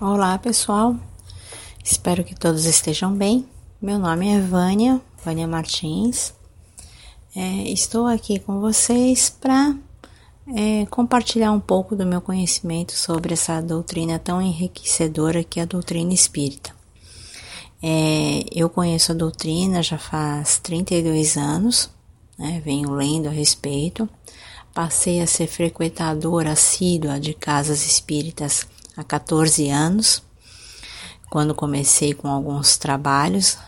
Olá pessoal, espero que todos estejam bem. Meu nome é Vânia, Vânia Martins. É, estou aqui com vocês para é, compartilhar um pouco do meu conhecimento sobre essa doutrina tão enriquecedora que é a doutrina espírita. É, eu conheço a doutrina já faz 32 anos, né, venho lendo a respeito. Passei a ser frequentadora assídua de casas espíritas há 14 anos, quando comecei com alguns trabalhos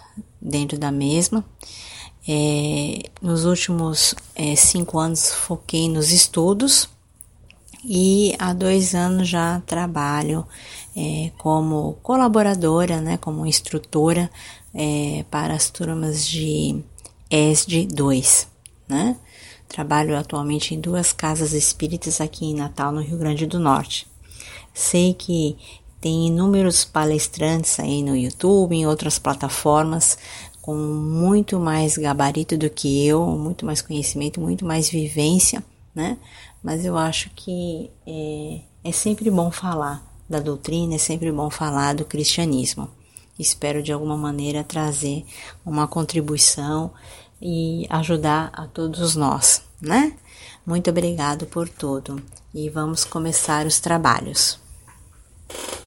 dentro da mesma. É, nos últimos é, cinco anos foquei nos estudos e há dois anos já trabalho é, como colaboradora, né, como instrutora é, para as turmas de ESD 2, né? Trabalho atualmente em duas casas espíritas aqui em Natal, no Rio Grande do Norte. Sei que tem inúmeros palestrantes aí no YouTube, em outras plataformas, com muito mais gabarito do que eu, muito mais conhecimento, muito mais vivência, né? Mas eu acho que é, é sempre bom falar da doutrina, é sempre bom falar do cristianismo. Espero de alguma maneira trazer uma contribuição e ajudar a todos nós, né? Muito obrigado por tudo e vamos começar os trabalhos.